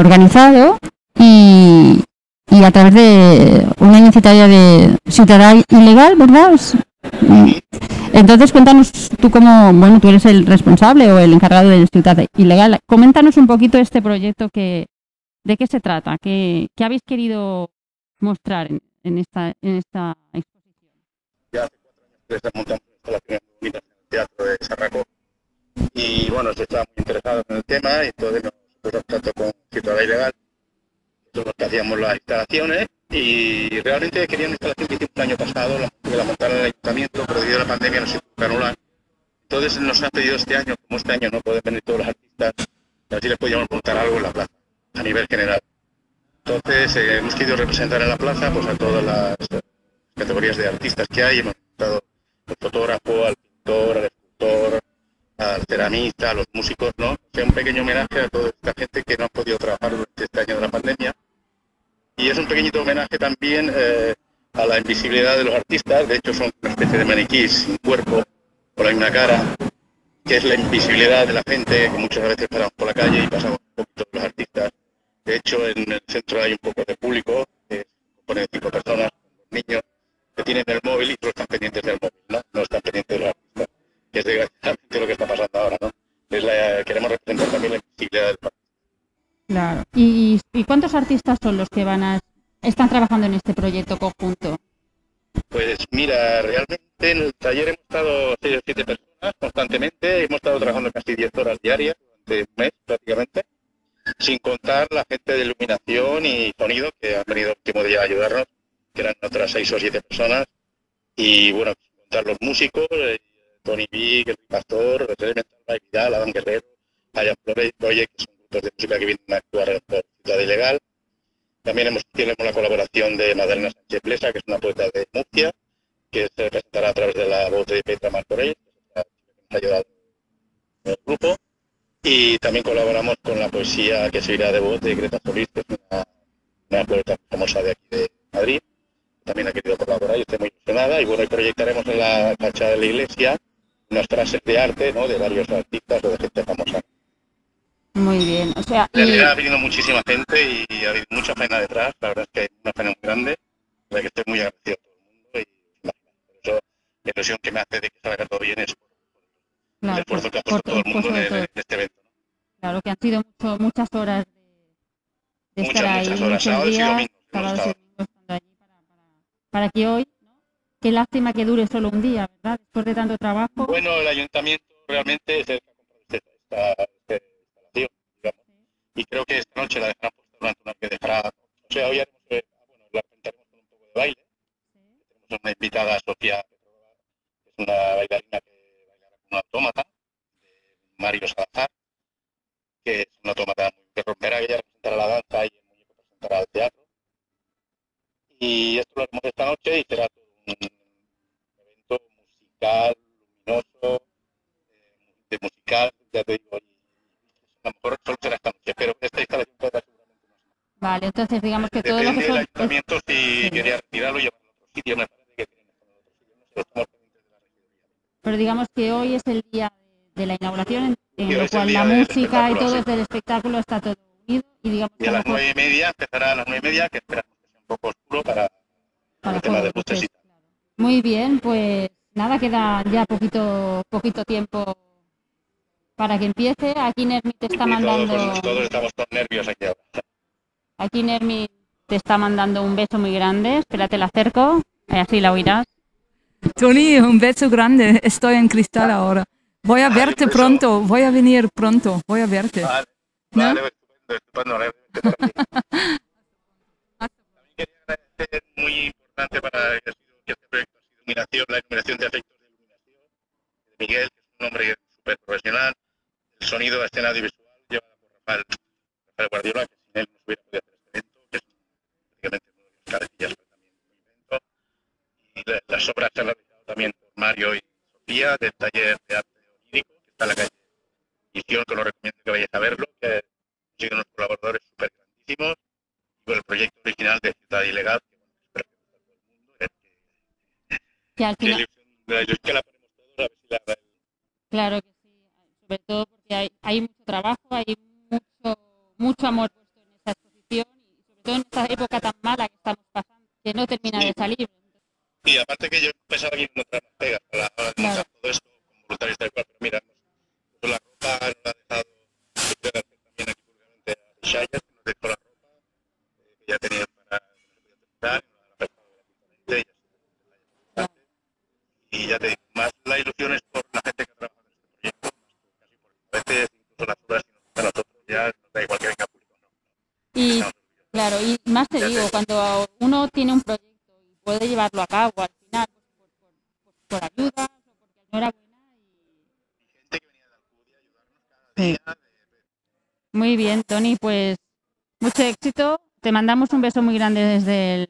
organizado y, y a través de una iniciativa de Ciudad Ilegal, ¿verdad? Entonces, cuéntanos tú como, bueno, tú eres el responsable o el encargado de Ciudad Ilegal. Coméntanos un poquito este proyecto que, de qué se trata, qué, qué habéis querido mostrar en, en, esta, en esta exposición. Ya hace cuatro años que bonitas en el Teatro de Sarracó y bueno, se estaba muy interesado en el tema y entonces nos contacto con Ciudad Ilegal, nosotros que hacíamos las instalaciones y realmente quería una instalación que hicimos el año pasado, la, que la montaron el ayuntamiento, pero debido a la pandemia no se pudo anular. Entonces nos han pedido este año, como este año no pueden venir todos los artistas, a si les podíamos montar algo en la plaza, a nivel general. Entonces eh, hemos querido representar en la plaza pues, a todas las categorías de artistas que hay, hemos invitado al fotógrafo, al al ceramista, a los músicos, ¿no? O sea, un pequeño homenaje a toda esta gente que no ha podido trabajar durante este año de la pandemia y es un pequeñito homenaje también eh, a la invisibilidad de los artistas, de hecho son una especie de maniquís sin cuerpo, con la misma cara, que es la invisibilidad de la gente, que muchas veces paramos por la calle y pasamos un poquito los artistas. De hecho, en el centro hay un poco de público, que compone de cinco personas, niños, que tienen el móvil y solo están pendientes del móvil, ¿no? No están pendientes de los artistas, que es desgraciadamente lo que está pasando ahora, ¿no? Es la, queremos representar también la invisibilidad del artista. Claro. ¿Y, ¿Y, cuántos artistas son los que van a están trabajando en este proyecto conjunto? Pues mira, realmente en el taller hemos estado seis o siete personas constantemente, hemos estado trabajando casi 10 horas diarias durante un mes prácticamente, sin contar la gente de iluminación y sonido que han venido el último día a ayudarnos, que eran otras seis o siete personas, y bueno, sin contar los músicos, eh, Tony Big, el Pastor, Elemental, Vidal, Adam Guerrero, Hayan Project, que son grupos de música que vienen a actuar por Ciudad Ilegal. También hemos, tenemos la colaboración de Madalena Sánchez Plesa, que es una poeta de Murcia, que se presentará a través de la voz de Petra Martorell, que nos ha ayudado en el grupo. Y también colaboramos con la poesía que se irá de voz de Greta Solís, que es una, una poeta famosa de aquí de Madrid. También ha querido colaborar y estoy muy ilusionada. Y bueno, y proyectaremos en la fachada de la iglesia unas frases de arte ¿no? de varios artistas o de gente famosa. Muy bien, o sea... En realidad ha venido muchísima gente y ha habido mucha pena detrás, la verdad es que hay una pena muy grande, de que estoy muy agradecido a todo el mundo y por eso la ilusión que me hace de que salga todo bien es por, claro, el esfuerzo que ha puesto todo el mundo en, en, este evento. ¿no? Claro, que han sido mucho, muchas horas de, de muchas, estar ahí, muchas horas, sábados y domingos. sábados y domingos estando allí para, para, para que hoy, ¿no? qué lástima que dure solo un día, ¿verdad? Después de tanto trabajo. Bueno, el ayuntamiento realmente es el que ha comprado digamos. Y creo que esta noche la dejarán puesta durante una que dejará. O sea, hoy haremos, eh, bueno, la presentaremos con un poco de baile. Tenemos una invitada, Sofía que es una bailarina que bailará con un autómata, de Mario Salazar, que es un autómata que romperá, que ella representará la danza y el muñeco presentará el teatro. Y esto lo haremos esta noche y será todo un evento musical, luminoso, eh, de musical, ya te digo, entonces digamos que todo lo Depende que del son... ayuntamiento si Sí. quería retirarlo y llevarlo a otro sitio, me parece que tienen que estar en otro sitio, no sé, estamos pendientes de la regiduría. Pero digamos que hoy es el día de, la inauguración, en, lo cual la música y todo sí. del espectáculo está todo unido y digamos Y a las nueve y media, empezará a las nueve y media, que esperamos que sea un poco oscuro para para el tema de juegos, luces y pues, claro. Muy bien, pues nada, queda ya poquito poquito tiempo para que empiece. Aquí Nermi te está Y mandando todos, todos estamos con nervios aquí ahora. Aquí Nermi te está mandando un beso muy grande. Espérate, la acerco, eh, así la oirás. Tony, un beso grande. Estoy en cristal ahora. Voy a verte beso. pronto. Voy a venir pronto. Voy a verte. Vale, ¿No? vale, estupendo, estupendo. alegre de estar aquí. También quería agradecer, muy importante para que, ha sido, que este proyecto ha sido iluminación, la iluminación de efectos de iluminación de Miguel, que es un hombre súper profesional, el sonido, la escena audiovisual llevada por Rafael, Rafael Guardiola, que sin él no se hubiera podido hacer este evento, que es prácticamente uno de los cabecillas fue también del evento. Y la- las obras se han realizado también por Mario y Sofía, del taller de arte onírico, que está en la calle Visión, que os recomiendo que vayáis a verlo, que siguen unos colaboradores súper grandísimos, y con el proyecto original de Ciudad Ilegal, que bueno, espero que guste a todo el mundo, eh, que, Que al que final, ilusión, la ilusión que la ponemos todos, a ver si la claro que sí, sobre todo porque hay, hay mucho trabajo, hay mucho mucho amor puesto esta época tan mala que estamos pasando, que no termina de salir. Y aparte que yo pensaba que iban a traer más pegas a la hora de Claro. todo esto con voluntarios tal cual, pero mira, puesto la ropa, nos la ha dejado también aquí públicamente a Shire, que nos dejó la ropa, eh, que ya tenían para que no se podía utilizar, y nos la prestado gratuitamente, y ya te digo, más la ilusión es por la gente que ha trabajado en este proyecto, más casi por a veces incluso las horas que nos gusta a nosotros ya nos da igual que venga público no. Y claro, y más te Ya digo, cuando uno tiene un proyecto llevarlo a cabo al final, pues por, por, pues, por ayudas o porque enhorabuena. Y... Y gente que venía de Alcudia ayudarnos cada día, Muy bien, Tony, pues mucho éxito. Te mandamos un beso muy grande desde el